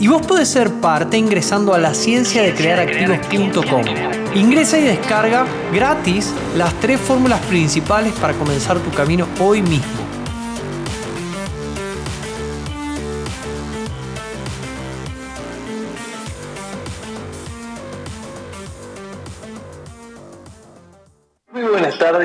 y vos podés ser parte ingresando a la ciencia de crear activos.com. Ingresa y descarga gratis las tres fórmulas principales para comenzar tu camino hoy mismo.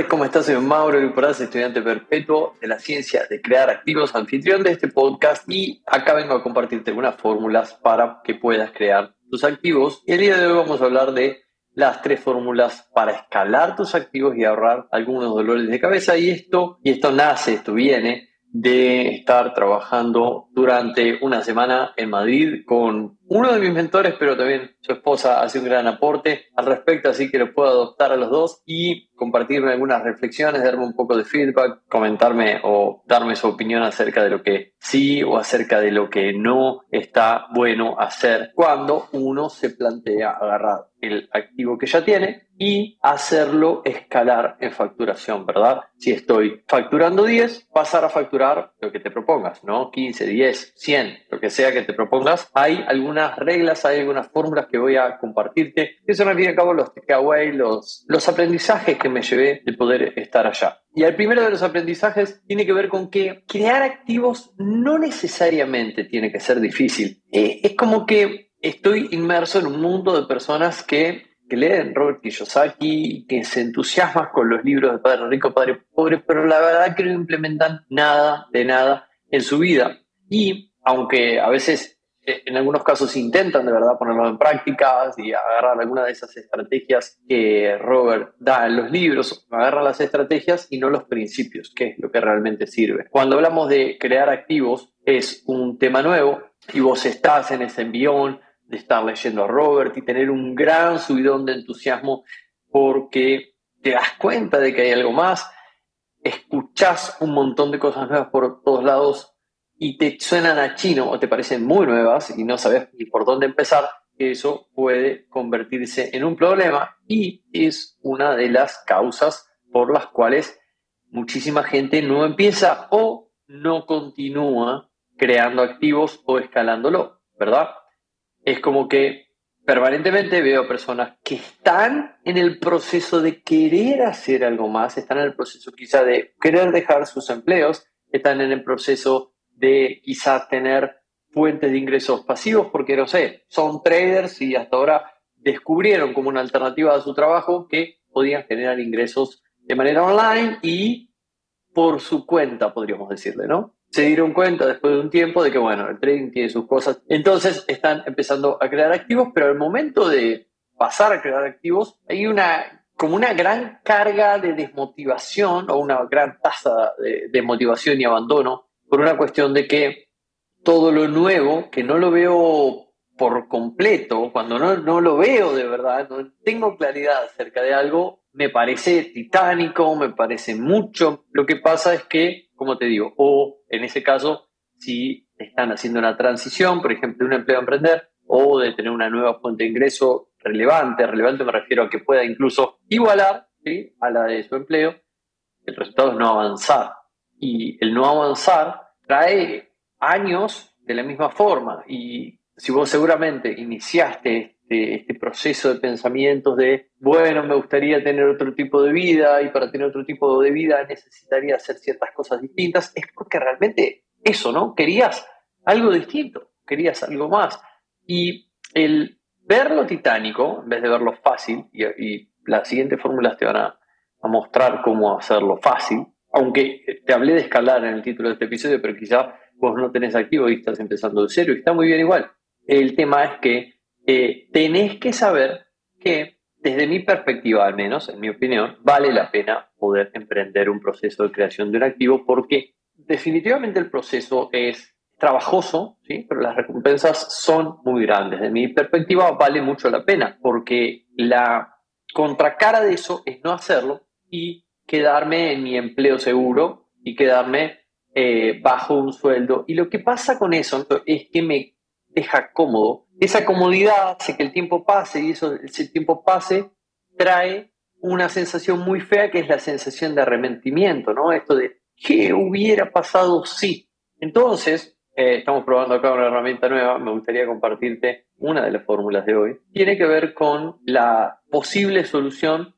¿Cómo estás? Soy Mauro Liporaz, estudiante perpetuo de la ciencia de crear activos, anfitrión de este podcast y acá vengo a compartirte algunas fórmulas para que puedas crear tus activos. Y el día de hoy vamos a hablar de las tres fórmulas para escalar tus activos y ahorrar algunos dolores de cabeza y esto, y esto nace, esto viene de estar trabajando durante una semana en Madrid con uno de mis mentores, pero también su esposa hace un gran aporte al respecto, así que lo puedo adoptar a los dos y compartirme algunas reflexiones, darme un poco de feedback, comentarme o darme su opinión acerca de lo que sí o acerca de lo que no está bueno hacer cuando uno se plantea agarrar el activo que ya tiene y hacerlo escalar en facturación, ¿verdad? Si estoy facturando 10, pasar a facturar lo que te propongas, ¿no? 15, 10, 100, lo que sea que te propongas. Hay algunas reglas, hay algunas fórmulas que voy a compartirte, que son al fin y al cabo los takeaway, los, los aprendizajes que me llevé de poder estar allá. Y el primero de los aprendizajes tiene que ver con que crear activos no necesariamente tiene que ser difícil. Eh, es como que estoy inmerso en un mundo de personas que, que leen Robert Kiyosaki, que se entusiasman con los libros de Padre Rico, Padre Pobre, pero la verdad que no implementan nada de nada en su vida. Y aunque a veces en algunos casos intentan de verdad ponerlo en práctica y agarrar alguna de esas estrategias que Robert da en los libros, agarra las estrategias y no los principios, que es lo que realmente sirve. Cuando hablamos de crear activos, es un tema nuevo y vos estás en ese envión de estar leyendo a Robert y tener un gran subidón de entusiasmo porque te das cuenta de que hay algo más, escuchás un montón de cosas nuevas por todos lados y te suenan a chino o te parecen muy nuevas y no sabes ni por dónde empezar, eso puede convertirse en un problema y es una de las causas por las cuales muchísima gente no empieza o no continúa creando activos o escalándolo, ¿verdad? Es como que permanentemente veo personas que están en el proceso de querer hacer algo más, están en el proceso quizá de querer dejar sus empleos, están en el proceso de quizás tener fuentes de ingresos pasivos, porque no sé, son traders y hasta ahora descubrieron como una alternativa a su trabajo que podían generar ingresos de manera online y por su cuenta, podríamos decirle, ¿no? Se dieron cuenta después de un tiempo de que, bueno, el trading tiene sus cosas. Entonces están empezando a crear activos, pero al momento de pasar a crear activos, hay una como una gran carga de desmotivación o una gran tasa de desmotivación y abandono por una cuestión de que todo lo nuevo, que no lo veo por completo, cuando no, no lo veo de verdad, no tengo claridad acerca de algo, me parece titánico, me parece mucho. Lo que pasa es que, como te digo, o en ese caso, si están haciendo una transición, por ejemplo, de un empleo a emprender, o de tener una nueva fuente de ingreso relevante, relevante me refiero a que pueda incluso igualar a la de su empleo, el resultado es no avanzar y el no avanzar trae años de la misma forma. Y si vos seguramente iniciaste este, este, proceso de pensamientos de, bueno, me gustaría tener otro tipo de vida y para tener otro tipo de vida necesitaría hacer ciertas cosas distintas, es porque realmente eso, ¿no? Querías algo distinto, querías algo más. Y el verlo titánico, en vez de verlo fácil, y, y las siguientes fórmulas te van a, a mostrar cómo hacerlo fácil, aunque te hablé de escalar en el título de este episodio, pero quizá vos no tenés activo y estás empezando de cero y está muy bien igual. El tema es que eh, tenés que saber que, desde mi perspectiva al menos, en mi opinión, vale la pena poder emprender un proceso de creación de un activo porque definitivamente el proceso es trabajoso, ¿sí? pero las recompensas son muy grandes. De mi perspectiva vale mucho la pena porque la contracara de eso es no hacerlo y quedarme en mi empleo seguro y quedarme eh, bajo un sueldo. Y lo que pasa con eso es que me deja cómodo. Esa comodidad hace que el tiempo pase y eso, ese tiempo pase trae una sensación muy fea que es la sensación de arrepentimiento, ¿no? Esto de, ¿qué hubiera pasado si? Entonces, eh, estamos probando acá una herramienta nueva, me gustaría compartirte una de las fórmulas de hoy. Tiene que ver con la posible solución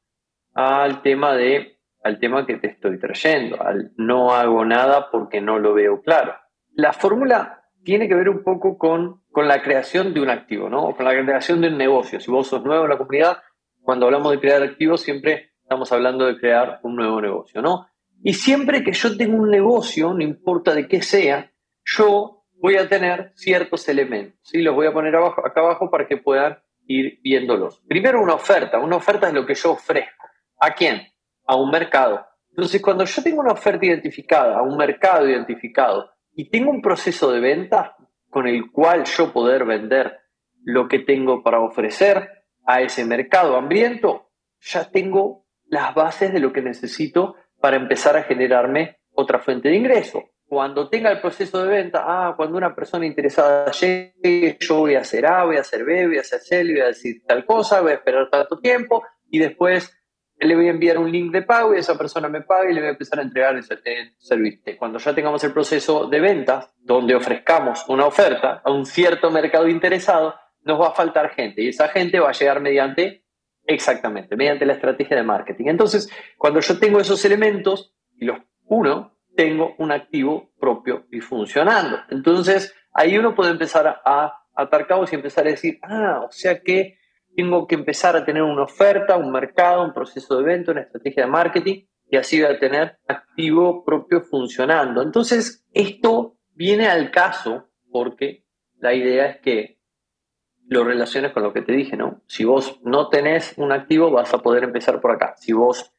al tema de al tema que te estoy trayendo, al no hago nada porque no lo veo claro. La fórmula tiene que ver un poco con, con la creación de un activo, ¿no? Con la creación de un negocio. Si vos sos nuevo en la comunidad, cuando hablamos de crear activos, siempre estamos hablando de crear un nuevo negocio, ¿no? Y siempre que yo tengo un negocio, no importa de qué sea, yo voy a tener ciertos elementos. ¿sí? Los voy a poner abajo, acá abajo para que puedan ir viéndolos. Primero, una oferta. Una oferta es lo que yo ofrezco. ¿A quién? A un mercado. Entonces, cuando yo tengo una oferta identificada, a un mercado identificado, y tengo un proceso de venta con el cual yo poder vender lo que tengo para ofrecer a ese mercado hambriento, ya tengo las bases de lo que necesito para empezar a generarme otra fuente de ingreso. Cuando tenga el proceso de venta, ah, cuando una persona interesada llegue, yo voy a hacer A, voy a hacer B, voy a hacer C, voy a decir tal cosa, voy a esperar tanto tiempo y después le voy a enviar un link de pago y esa persona me paga y le voy a empezar a entregar ese servicio. Cuando ya tengamos el proceso de venta, donde ofrezcamos una oferta a un cierto mercado interesado, nos va a faltar gente y esa gente va a llegar mediante, exactamente, mediante la estrategia de marketing. Entonces, cuando yo tengo esos elementos y los uno, tengo un activo propio y funcionando. Entonces, ahí uno puede empezar a atar cabos y empezar a decir, ah, o sea que tengo que empezar a tener una oferta, un mercado, un proceso de venta, una estrategia de marketing y así voy a tener activo propio funcionando. Entonces, esto viene al caso porque la idea es que lo relaciones con lo que te dije, ¿no? Si vos no tenés un activo, vas a poder empezar por acá. Si vos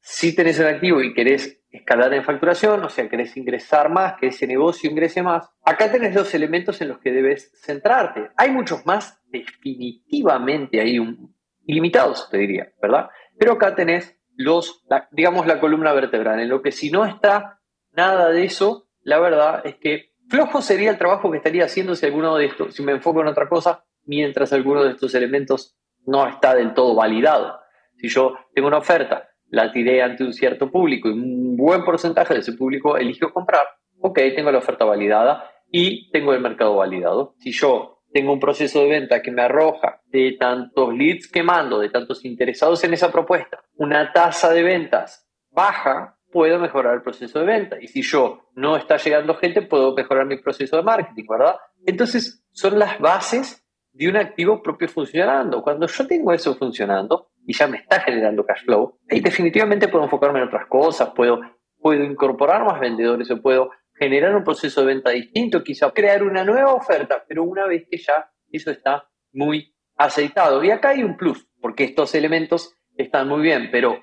sí tenés un activo y querés escalar en facturación, o sea, querés ingresar más, que ese negocio ingrese más, acá tenés dos elementos en los que debes centrarte. Hay muchos más, definitivamente hay un, ilimitados, te diría, ¿verdad? Pero acá tenés los, digamos, la columna vertebral, en lo que si no está nada de eso, la verdad es que flojo sería el trabajo que estaría haciendo si alguno de estos, si me enfoco en otra cosa, mientras alguno de estos elementos no está del todo validado. Si yo tengo una oferta, la tiré ante un cierto público y un buen porcentaje de ese público eligió comprar, ok, tengo la oferta validada y tengo el mercado validado. Si yo tengo un proceso de venta que me arroja de tantos leads que mando, de tantos interesados en esa propuesta, una tasa de ventas baja, puedo mejorar el proceso de venta. Y si yo no está llegando gente, puedo mejorar mi proceso de marketing, ¿verdad? Entonces, son las bases de un activo propio funcionando. Cuando yo tengo eso funcionando y ya me está generando cash flow, ahí definitivamente puedo enfocarme en otras cosas, puedo, puedo incorporar más vendedores o puedo generar un proceso de venta distinto, quizá crear una nueva oferta, pero una vez que ya eso está muy aceitado. Y acá hay un plus, porque estos elementos están muy bien, pero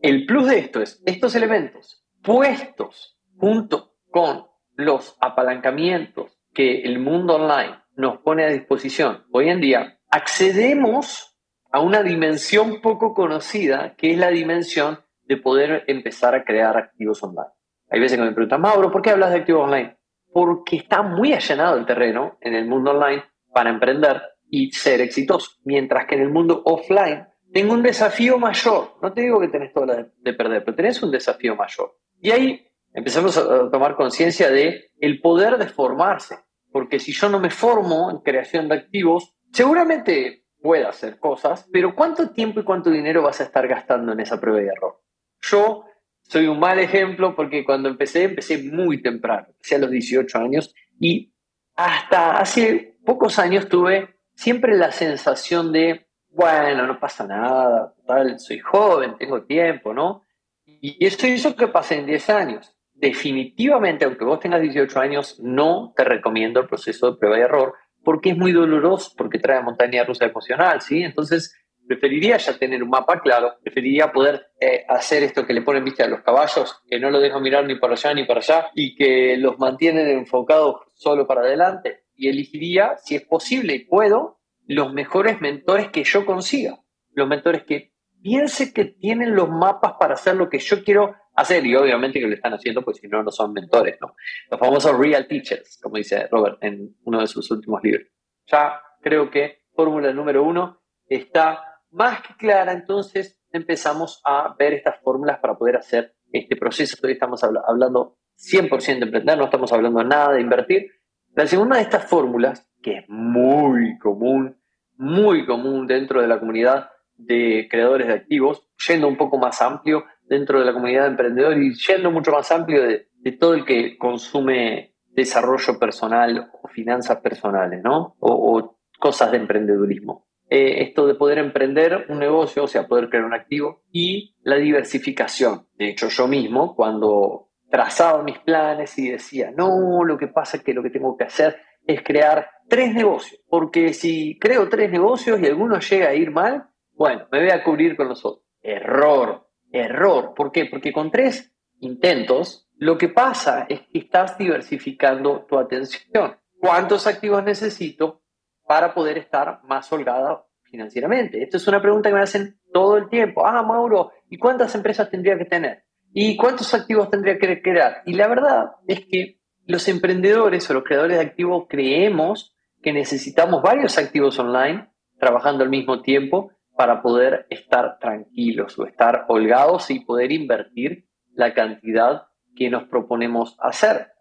el plus de esto es, estos elementos puestos junto con los apalancamientos que el mundo online nos pone a disposición hoy en día, accedemos a una dimensión poco conocida, que es la dimensión de poder empezar a crear activos online. Hay veces que me preguntan, Mauro, ¿por qué hablas de activos online? Porque está muy allanado el terreno en el mundo online para emprender y ser exitoso, mientras que en el mundo offline tengo un desafío mayor. No te digo que tenés todo de, de perder, pero tenés un desafío mayor. Y ahí empezamos a tomar conciencia de el poder de formarse porque si yo no me formo en creación de activos, seguramente pueda hacer cosas, pero ¿cuánto tiempo y cuánto dinero vas a estar gastando en esa prueba de error? Yo soy un mal ejemplo porque cuando empecé, empecé muy temprano, empecé a los 18 años y hasta hace pocos años tuve siempre la sensación de, bueno, no pasa nada, tal, soy joven, tengo tiempo, ¿no? Y eso hizo que pasen 10 años definitivamente, aunque vos tengas 18 años, no te recomiendo el proceso de prueba y error porque es muy doloroso, porque trae montaña rusa emocional, ¿sí? Entonces, Preferiría ya tener un mapa claro, preferiría poder eh, hacer esto que le ponen vista a los caballos, que no los dejan mirar ni para allá ni para allá y que los mantienen enfocados solo para adelante. Y elegiría, si es posible y puedo, los mejores mentores que yo consiga. Los mentores que piense que tienen los mapas para hacer lo que yo quiero hacer y obviamente que lo están haciendo, pues si no, no son mentores, ¿no? Los famosos real teachers, como dice Robert en uno de sus últimos libros. Ya creo que fórmula número uno está más que clara, entonces empezamos a ver estas fórmulas para poder hacer este proceso. Hoy estamos hablando 100% de emprender, no estamos hablando nada de invertir. La segunda de estas fórmulas, que es muy común, muy común dentro de la comunidad de creadores de activos, yendo un poco más amplio, dentro de la comunidad de emprendedores y yendo mucho más amplio de, todo el que consume desarrollo personal o finanzas personales, ¿no? O, cosas de emprendedurismo. Eh, esto de poder emprender un negocio, o sea, poder crear un activo y la diversificación. De hecho, yo mismo, cuando trazaba mis planes y decía, no, lo que pasa es que lo que tengo que hacer es crear tres negocios, porque si creo tres negocios y alguno llega a ir mal, bueno, me voy a cubrir con los otros. Error, Error. ¿Por qué? Porque con tres intentos, lo que pasa es que estás diversificando tu atención. ¿Cuántos activos necesito para poder estar más holgada financieramente? Esto es una pregunta que me hacen todo el tiempo. Ah, Mauro, ¿y cuántas empresas tendría que tener? ¿Y cuántos activos tendría que crear? Y la verdad es que los emprendedores o los creadores de activos creemos que necesitamos varios activos online trabajando al mismo tiempo para poder estar tranquilos o estar holgados y poder invertir la cantidad que nos proponemos hacer.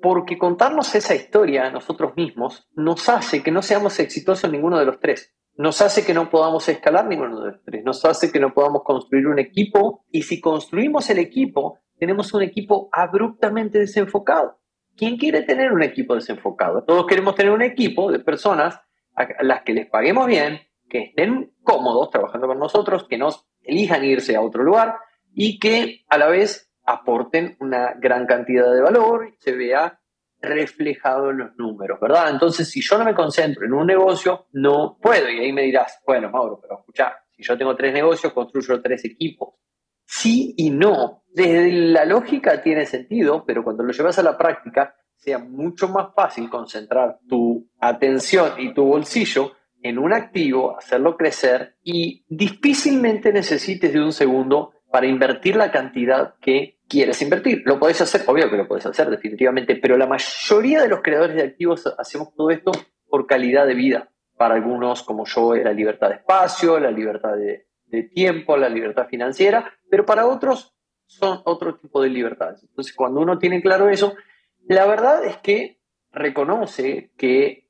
Porque contarnos esa historia a nosotros mismos nos hace que no seamos exitosos en ninguno de los tres. Nos hace que no podamos escalar ninguno de los tres. Nos hace que no podamos construir un equipo. Y si construimos el equipo, tenemos un equipo abruptamente desenfocado. ¿Quién quiere tener un equipo desenfocado? Todos queremos tener un equipo de personas a las que les paguemos bien, que estén cómodos trabajando con nosotros, que nos elijan irse a otro lugar y que a la vez aporten una gran cantidad de valor y se vea reflejado en los números, ¿verdad? Entonces, si yo no me concentro en un negocio, no puedo. Y ahí me dirás, bueno, Mauro, pero escucha, si yo tengo tres negocios, construyo tres equipos. Sí y no. Desde la lógica tiene sentido, pero cuando lo llevas a la práctica, sea mucho más fácil concentrar tu atención y tu bolsillo en un activo, hacerlo crecer y difícilmente necesites de un segundo para invertir la cantidad que quieres invertir. Lo puedes hacer, obvio que lo puedes hacer definitivamente, pero la mayoría de los creadores de activos hacemos todo esto por calidad de vida. Para algunos, como yo, la libertad de espacio, la libertad de, de tiempo, la libertad financiera, pero para otros son otro tipo de libertades. Entonces, cuando uno tiene claro eso, la verdad es que reconoce que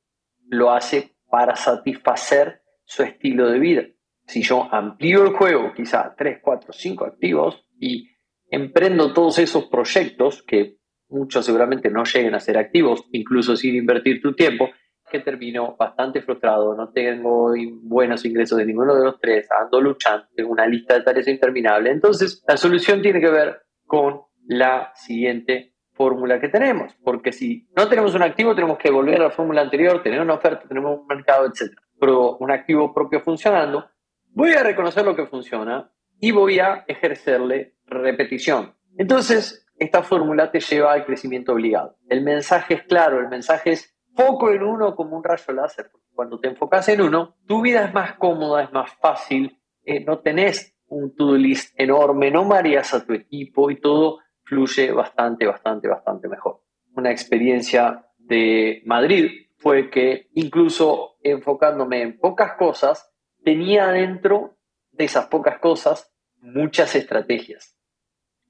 lo hace para satisfacer su estilo de vida. Si yo amplío el juego, quizá 3, 4, 5 activos y emprendo todos esos proyectos que muchos seguramente no lleguen a ser activos, incluso sin invertir tu tiempo, que termino bastante frustrado, no tengo buenos ingresos de ninguno de los tres, ando luchando, tengo una lista de tareas interminable. Entonces, la solución tiene que ver con la siguiente fórmula que tenemos, porque si no tenemos un activo, tenemos que volver a la fórmula anterior, tener una oferta, tenemos un mercado, etc. Pero un activo propio funcionando, voy a reconocer lo que funciona y voy a ejercerle repetición. Entonces, esta fórmula te lleva al crecimiento obligado. El mensaje es claro, el mensaje es foco en uno como un rayo láser. Cuando te enfocas en uno, tu vida es más cómoda, es más fácil, eh, no tenés un to-do list enorme, no mareas a tu equipo y todo fluye bastante, bastante, bastante mejor. Una experiencia de Madrid fue que incluso enfocándome en pocas cosas, tenía dentro de esas pocas cosas muchas estrategias.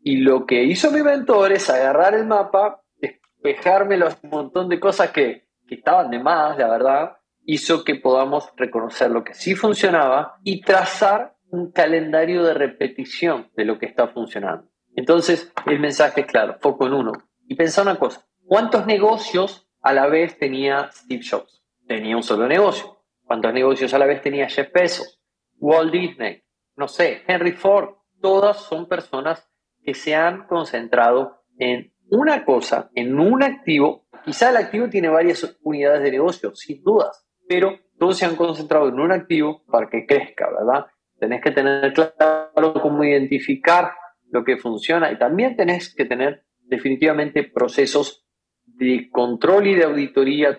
Y lo que hizo mi mentor es agarrar el mapa, despejarme un montón de cosas que, que estaban de más, la verdad, hizo que podamos reconocer lo que sí funcionaba y trazar un calendario de repetición de lo que está funcionando. Entonces, el mensaje es claro, foco en uno. Y pensá una cosa, ¿cuántos negocios a la vez tenía Steve Jobs? Tenía un solo negocio. ¿Cuántos negocios a la vez tenía Jeff Bezos? Walt Disney, no sé, Henry Ford. Todas son personas que se han concentrado en una cosa, en un activo. Quizá el activo tiene varias unidades de negocio, sin dudas, pero todos se han concentrado en un activo para que crezca, ¿verdad? Tenés que tener claro cómo identificar lo que funciona y también tenés que tener definitivamente procesos de control y de auditoría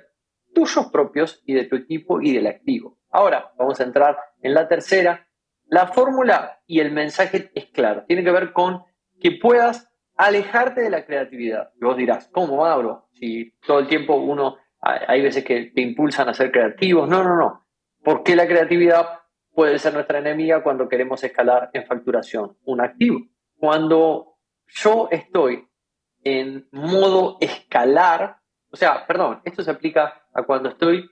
tuyos propios y de tu equipo y del activo. Ahora, vamos a entrar en la tercera. La fórmula y el mensaje es claro. Tiene que ver con que puedas alejarte de la creatividad. Y vos dirás, ¿cómo abro? Si todo el tiempo uno, hay veces que te impulsan a ser creativos. No, no, no. Porque la creatividad puede ser nuestra enemiga cuando queremos escalar en facturación un activo. Cuando yo estoy en modo escalar, o sea, perdón, esto se aplica a cuando estoy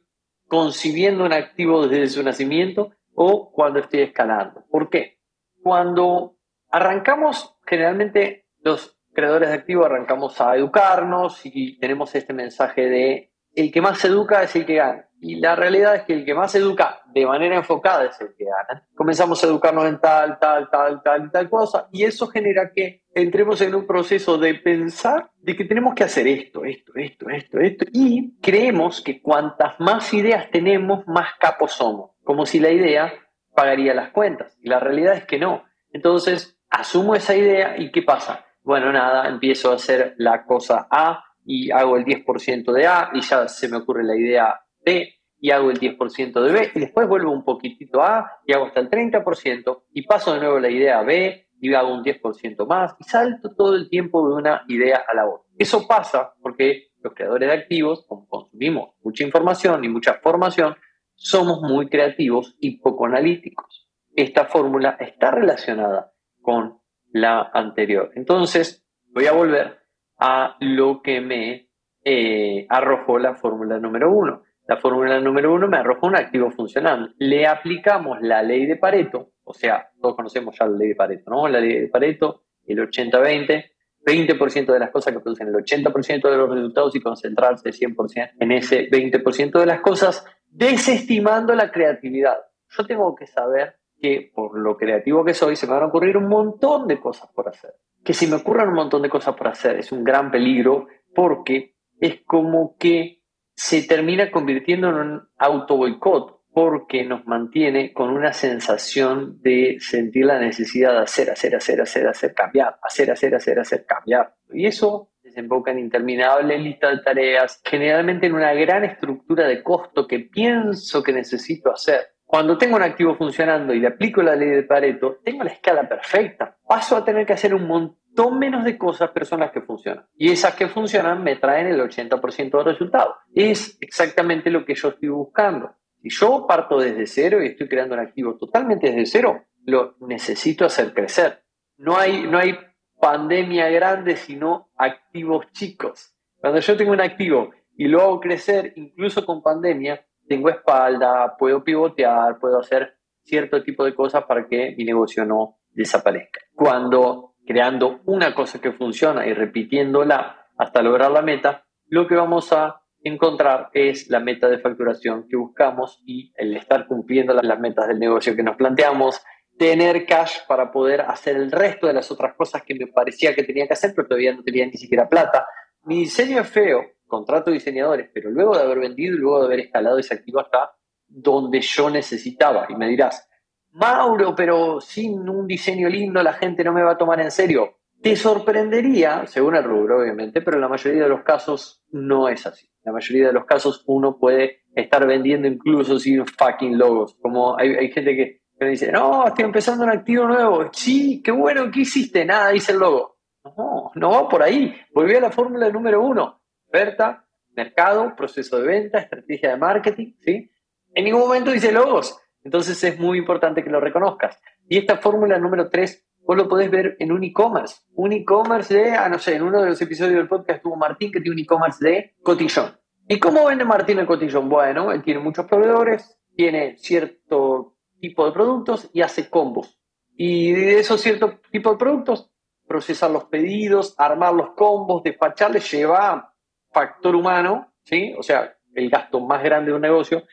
concibiendo un activo desde su nacimiento o cuando estoy escalando. ¿Por qué? Cuando arrancamos, generalmente los creadores de activos arrancamos a educarnos y tenemos este mensaje de el que más educa es el que gana. Y la realidad es que el que más educa de manera enfocada es el que gana. Comenzamos a educarnos en tal, tal, tal, tal, tal cosa, y eso genera que entremos en un proceso de pensar de que tenemos que hacer esto, esto, esto, esto, esto, y creemos que cuantas más ideas tenemos, más capos somos, como si la idea pagaría las cuentas. Y la realidad es que no. Entonces, asumo esa idea y ¿qué pasa? Bueno, nada, empiezo a hacer la cosa A y hago el 10% de A y ya se me ocurre la idea B y hago el 10% de B y después vuelvo un poquitito a A y hago hasta el 30% y paso de nuevo la idea B y hago un 10% más y salto todo el tiempo de una idea a la otra. Eso pasa porque los creadores de activos, como consumimos mucha información y mucha formación, somos muy creativos y poco analíticos. Esta fórmula está relacionada con la anterior. Entonces, voy a volver a lo que me eh, arrojó la fórmula número uno. La fórmula número uno me arrojó un activo funcional. Le aplicamos la ley de Pareto, o sea, todos conocemos ya la ley de Pareto, ¿no? La ley de Pareto, el 80-20, 20% de las cosas que producen el 80% de los resultados y concentrarse 100% en ese 20% de las cosas, desestimando la creatividad. Yo tengo que saber que por lo creativo que soy se me van a ocurrir un montón de cosas por hacer que si me ocurran un montón de cosas por hacer es un gran peligro porque es como que se termina convirtiendo en un auto boicot porque nos mantiene con una sensación de sentir la necesidad de hacer, hacer, hacer, hacer, hacer, cambiar, hacer, hacer, hacer, hacer, cambiar. Y eso desemboca en interminables listas de tareas, generalmente en una gran estructura de costo que pienso que necesito hacer cuando tengo un activo funcionando y le aplico la ley de Pareto, tengo la escala perfecta. Paso a tener que hacer un montón menos de cosas, pero son las que funcionan. Y esas que funcionan me traen el 80% de resultados. Es exactamente lo que yo estoy buscando. Si yo parto desde cero y estoy creando un activo totalmente desde cero, lo necesito hacer crecer. No hay, no hay pandemia grande, sino activos chicos. Cuando yo tengo un activo y lo hago crecer, incluso con pandemia, tengo espalda, puedo pivotear, puedo hacer cierto tipo de cosas para que mi negocio no desaparezca. Cuando creando una cosa que funciona y repitiéndola hasta lograr la meta, lo que vamos a encontrar es la meta de facturación que buscamos y el estar cumpliendo las metas del negocio que nos planteamos, tener cash para poder hacer el resto de las otras cosas que me parecía que tenía que hacer, pero todavía no tenía ni siquiera plata. Mi diseño es feo, contrato diseñadores, pero luego de haber vendido y luego de haber escalado ese activo hasta donde yo necesitaba. Y me dirás, Mauro, pero sin un diseño lindo la gente no me va a tomar en serio. Te sorprendería, según el rubro obviamente, pero en la mayoría de los casos no es así. En la mayoría de los casos uno puede estar vendiendo incluso sin fucking logos. Como hay, gente que, me dice, no, estoy empezando un activo nuevo. Sí, qué bueno, ¿qué hiciste? Nada, hice el logo. No, no va por ahí. Volví a la fórmula número uno oferta, mercado, proceso de venta, estrategia de marketing, ¿sí? En ningún momento dice logos. Entonces es muy importante que lo reconozcas. Y esta fórmula número 3, vos lo podés ver en un e-commerce. Un e-commerce de, ah, no sé, en uno de los episodios del podcast tuvo Martín que tiene un e-commerce de cotillón. ¿Y cómo vende Martín el cotillón? Bueno, él tiene muchos proveedores, tiene cierto tipo de productos y hace combos. Y de esos ciertos tipos de productos, procesar los pedidos, armar los combos, despacharles, lleva factor humano, ¿sí? O sea, el gasto más grande de un negocio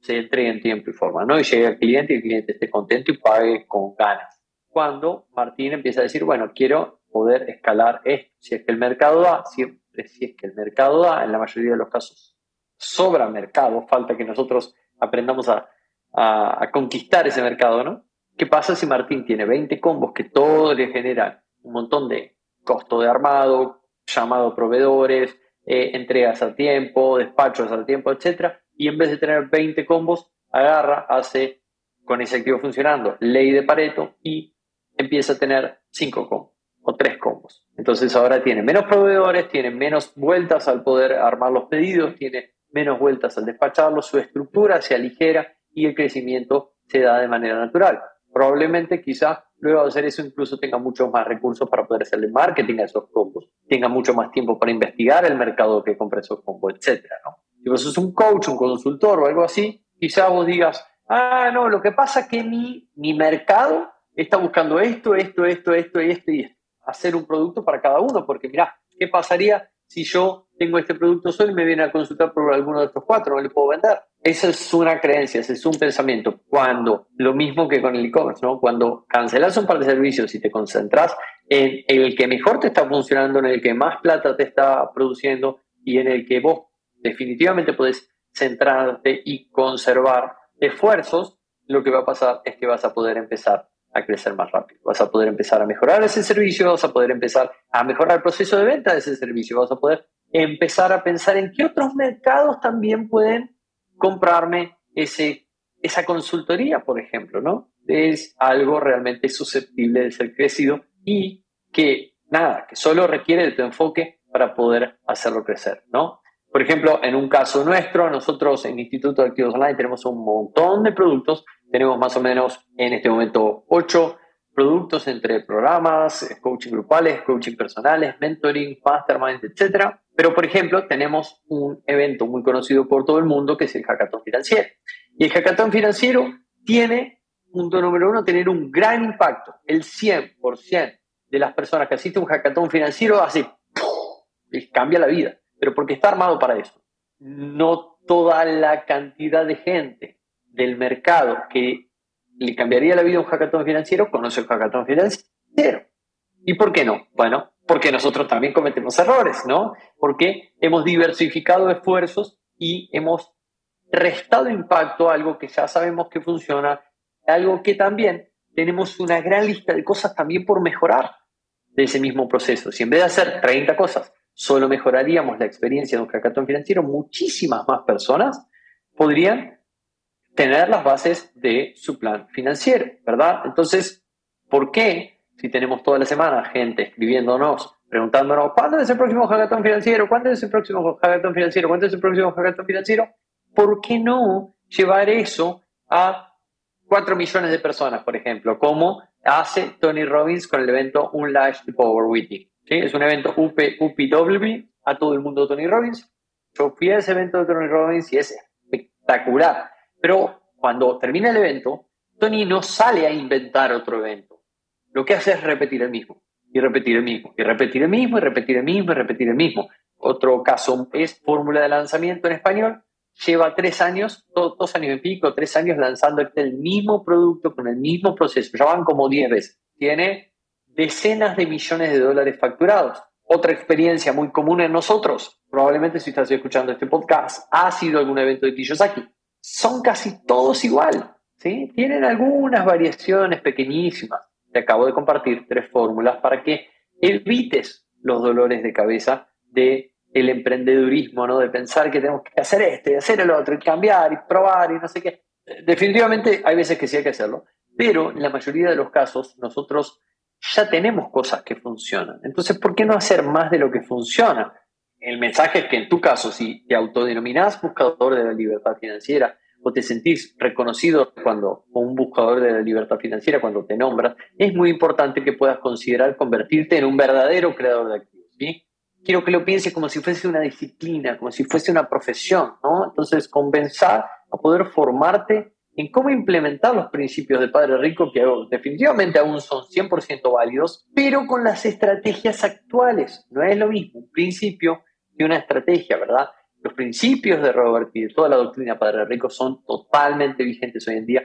se entregue en tiempo y forma, ¿no? Y llegue al cliente y el cliente esté contento y pague con ganas. Cuando Martín empieza a decir, bueno, quiero poder escalar esto, si es que el mercado da, siempre si es que el mercado da, en la mayoría de los casos sobra mercado, falta que nosotros aprendamos a, a, conquistar ese mercado, ¿no? ¿Qué pasa si Martín tiene 20 combos que todo le genera un montón de costo de armado, llamado proveedores, eh, entregas a tiempo, despachos al tiempo, etcétera, y en vez de tener 20 combos, agarra, hace con ese activo funcionando, ley de Pareto y empieza a tener 5 combos o 3 combos. Entonces ahora tiene menos proveedores, tiene menos vueltas al poder armar los pedidos, tiene menos vueltas al despacharlos, su estructura se aligera y el crecimiento se da de manera natural. Probablemente quizá luego de hacer eso incluso tenga muchos más recursos para poder hacerle marketing a esos combos, tenga mucho más tiempo para investigar el mercado que compra esos combos, etc. ¿no? Vos sos un coach, un consultor o algo así, quizá vos digas, ah, no, lo que pasa es que mi, mi mercado está buscando esto, esto, esto, esto y esto y. Hacer un producto para cada uno, porque mira, ¿qué pasaría si yo tengo este producto solo y me viene a consultar por alguno de estos cuatro? No le puedo vender. Esa es una creencia, ese es un pensamiento. Cuando, lo mismo que con el e-commerce, ¿no? Cuando cancelas un par de servicios y te concentras en el que mejor te está funcionando, en el que más plata te está produciendo y en el que vos definitivamente puedes centrarte y conservar esfuerzos, lo que va a pasar es que vas a poder empezar a crecer más rápido. Vas a poder empezar a mejorar ese servicio, vas a poder empezar a mejorar el proceso de venta de ese servicio, vas a poder empezar a pensar en qué otros mercados también pueden comprarme ese, esa consultoría, por ejemplo, ¿no? Es algo realmente susceptible de ser crecido y que, nada, que solo requiere de tu enfoque para poder hacerlo crecer, ¿no? Por ejemplo, en un caso nuestro, nosotros en Instituto de Activos Online tenemos un montón de productos, tenemos más o menos en este momento ocho productos entre programas, coaching grupales, coaching personales, mentoring, mastermind, etc. Pero, por ejemplo, tenemos un evento muy conocido por todo el mundo que es el hackathon financiero. Y el hackathon financiero tiene, punto número uno, tener un gran impacto. El 100% de las personas que asisten a un hackathon financiero hace, les cambia la vida pero porque está armado para eso. No toda la cantidad de gente del mercado que le cambiaría la vida a un hackathon financiero conoce el hackathon financiero. ¿Y por qué no? Bueno, porque nosotros también cometemos errores, ¿no? Porque hemos diversificado esfuerzos y hemos restado impacto a algo que ya sabemos que funciona, algo que también tenemos una gran lista de cosas también por mejorar de ese mismo proceso. Si en vez de hacer 30 cosas, solo mejoraríamos la experiencia de un hackathon financiero, muchísimas más personas podrían tener las bases de su plan financiero, ¿verdad? Entonces, ¿por qué si tenemos toda la semana gente escribiéndonos, preguntándonos, ¿cuándo es el próximo hackathon financiero? ¿Cuándo es el próximo hackathon financiero? ¿Cuándo es el próximo hackathon financiero? ¿Por qué no llevar eso a 4 millones de personas, por ejemplo, como hace Tony Robbins con el evento Un Life Power Witty? Es un evento UP, UPW, a todo el mundo Tony Robbins. Yo fui a ese evento de Tony Robbins y es espectacular. Pero cuando termina el evento, Tony no sale a inventar otro evento. Lo que hace es repetir el mismo, y repetir el mismo, y repetir el mismo, y repetir el mismo, y repetir el mismo. Otro caso es fórmula de lanzamiento en español. Lleva tres años, dos, años y pico, tres años lanzando el mismo producto con el mismo proceso. Ya van como diez veces. Tiene decenas de millones de dólares facturados. Otra experiencia muy común en nosotros, probablemente si estás escuchando este podcast, ha sido algún evento de Kiyosaki. Son casi todos igual, ¿sí? Tienen algunas variaciones pequeñísimas. Te acabo de compartir tres fórmulas para que evites los dolores de cabeza de el emprendedurismo, ¿no? De pensar que tenemos que hacer esto hacer el otro cambiar y probar y no sé qué. Definitivamente hay veces que sí hay que hacerlo, pero en la mayoría de los casos nosotros ya tenemos cosas que funcionan. Entonces, ¿por qué no hacer más de lo que funciona? El mensaje es que en tu caso, si te autodenominás buscador de la libertad financiera o te sentís reconocido cuando un buscador de la libertad financiera cuando te nombras, es muy importante que puedas considerar convertirte en un verdadero creador de activos. ¿sí? Quiero que lo pienses como si fuese una disciplina, como si fuese una profesión, ¿no? Entonces, comenzar a poder formarte en cómo implementar los principios de Padre Rico, que definitivamente aún son 100% válidos, pero con las estrategias actuales. No es lo mismo un principio que una estrategia, ¿verdad? Los principios de Robert y de toda la doctrina Padre Rico son totalmente vigentes hoy en día.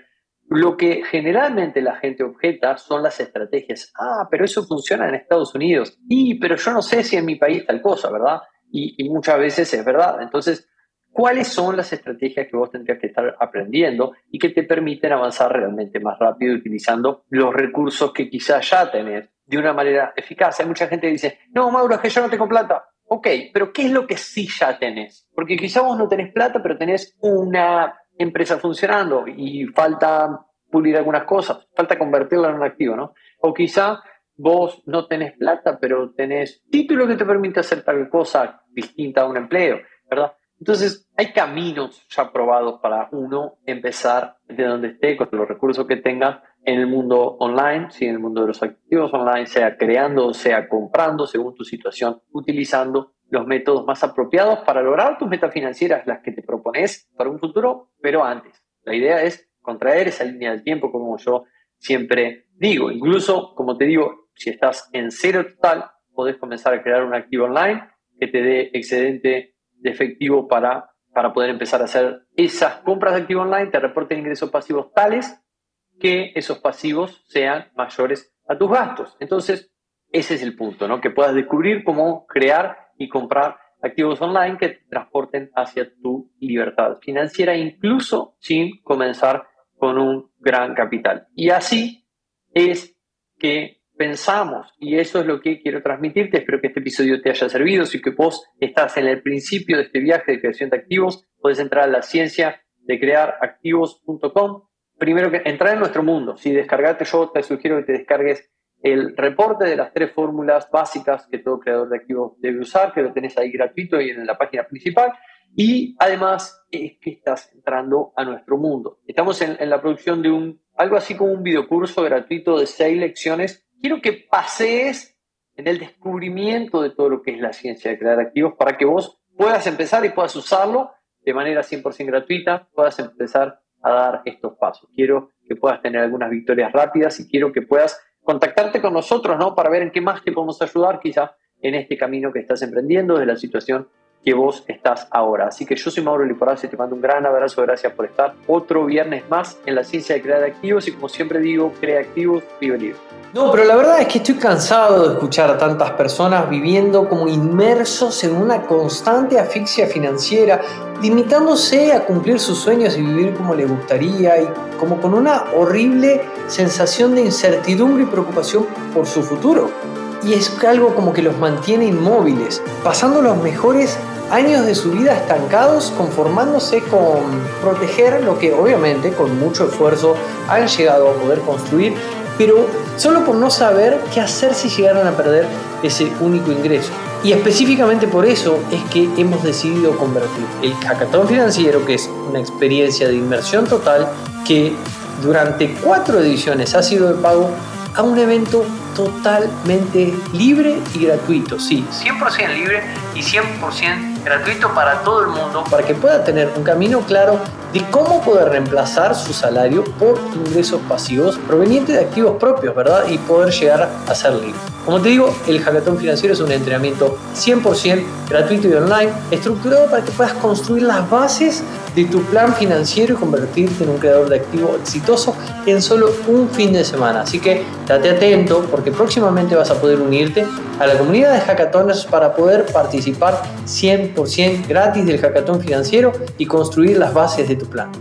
Lo que generalmente la gente objeta son las estrategias. Ah, pero eso funciona en Estados Unidos. Y, pero yo no sé si en mi país tal cosa, ¿verdad? Y, y muchas veces es verdad. Entonces, cuáles son las estrategias que vos tendrías que estar aprendiendo y que te permiten avanzar realmente más rápido utilizando los recursos que quizás ya tenés de una manera eficaz. Hay mucha gente que dice, no, Mauro, es que yo no tengo plata. Ok, pero ¿qué es lo que sí ya tenés? Porque quizás vos no tenés plata, pero tenés una empresa funcionando y falta pulir algunas cosas, falta convertirla en un activo, ¿no? O quizá vos no tenés plata, pero tenés título que te permite hacer tal cosa distinta a un empleo, ¿verdad? Entonces, hay caminos ya probados para uno empezar de donde esté, con los recursos que tenga en el mundo online, si en el mundo de los activos online, sea creando sea comprando según tu situación, utilizando los métodos más apropiados para lograr tus metas financieras, las que te propones para un futuro, pero antes. La idea es contraer esa línea del tiempo, como yo siempre digo. Incluso, como te digo, si estás en cero total, podés comenzar a crear un activo online que te dé excedente de efectivo para, para poder empezar a hacer esas compras de activo online, te reporten ingresos pasivos tales que esos pasivos sean mayores a tus gastos. Entonces, ese es el punto, ¿no? Que puedas descubrir cómo crear y comprar activos online que te transporten hacia tu libertad financiera, incluso sin comenzar con un gran capital. Y así es que pensamos, y eso es lo que quiero transmitirte, espero que este episodio te haya servido, si que vos estás en el principio de este viaje de creación de activos, puedes entrar a la ciencia de crear activos.com, primero que entrar en nuestro mundo, si descargarte yo te sugiero que te descargues el reporte de las tres fórmulas básicas que todo creador de activos debe usar, que lo tenés ahí gratuito y en la página principal. Y además es que estás entrando a nuestro mundo. Estamos en, en la producción de un, algo así como un videocurso gratuito de seis lecciones. Quiero que pasees en el descubrimiento de todo lo que es la ciencia de crear activos para que vos puedas empezar y puedas usarlo de manera 100% gratuita, puedas empezar a dar estos pasos. Quiero que puedas tener algunas victorias rápidas y quiero que puedas contactarte con nosotros, ¿no? Para ver en qué más te podemos ayudar, quizá en este camino que estás emprendiendo, de la situación que vos estás ahora. Así que yo soy Mauro Liporaz y te mando un gran abrazo, gracias por estar otro viernes más en la ciencia de crear activos y como siempre digo, crea activos, vive libre. No, pero la verdad es que estoy cansado de escuchar a tantas personas viviendo como inmersos en una constante asfixia financiera, limitándose a cumplir sus sueños y vivir como les gustaría y como con una horrible sensación de incertidumbre y preocupación por su futuro. Y es algo como que los mantiene inmóviles, pasando los mejores años de su vida estancados, conformándose con proteger lo que obviamente con mucho esfuerzo han llegado a poder construir pero solo por no saber qué hacer si llegaran a perder ese único ingreso. Y específicamente por eso es que hemos decidido convertir el hackathon financiero, que es una experiencia de inversión total, que durante cuatro ediciones ha sido de pago, a un evento totalmente libre y gratuito. Sí, 100% libre y 100% gratuito para todo el mundo, para que pueda tener un camino claro de cómo poder reemplazar su salario por ingresos pasivos provenientes de activos propios, ¿verdad? Y poder llegar a ser libre. Como te digo, el hackathon financiero es un entrenamiento 100% gratuito y online, estructurado para que puedas construir las bases de tu plan financiero y convertirte en un creador de activos exitoso en solo un fin de semana. Así que date atento porque próximamente vas a poder unirte a la comunidad de hackathons para poder participar 100% gratis del hackathon financiero y construir las bases de tu plan.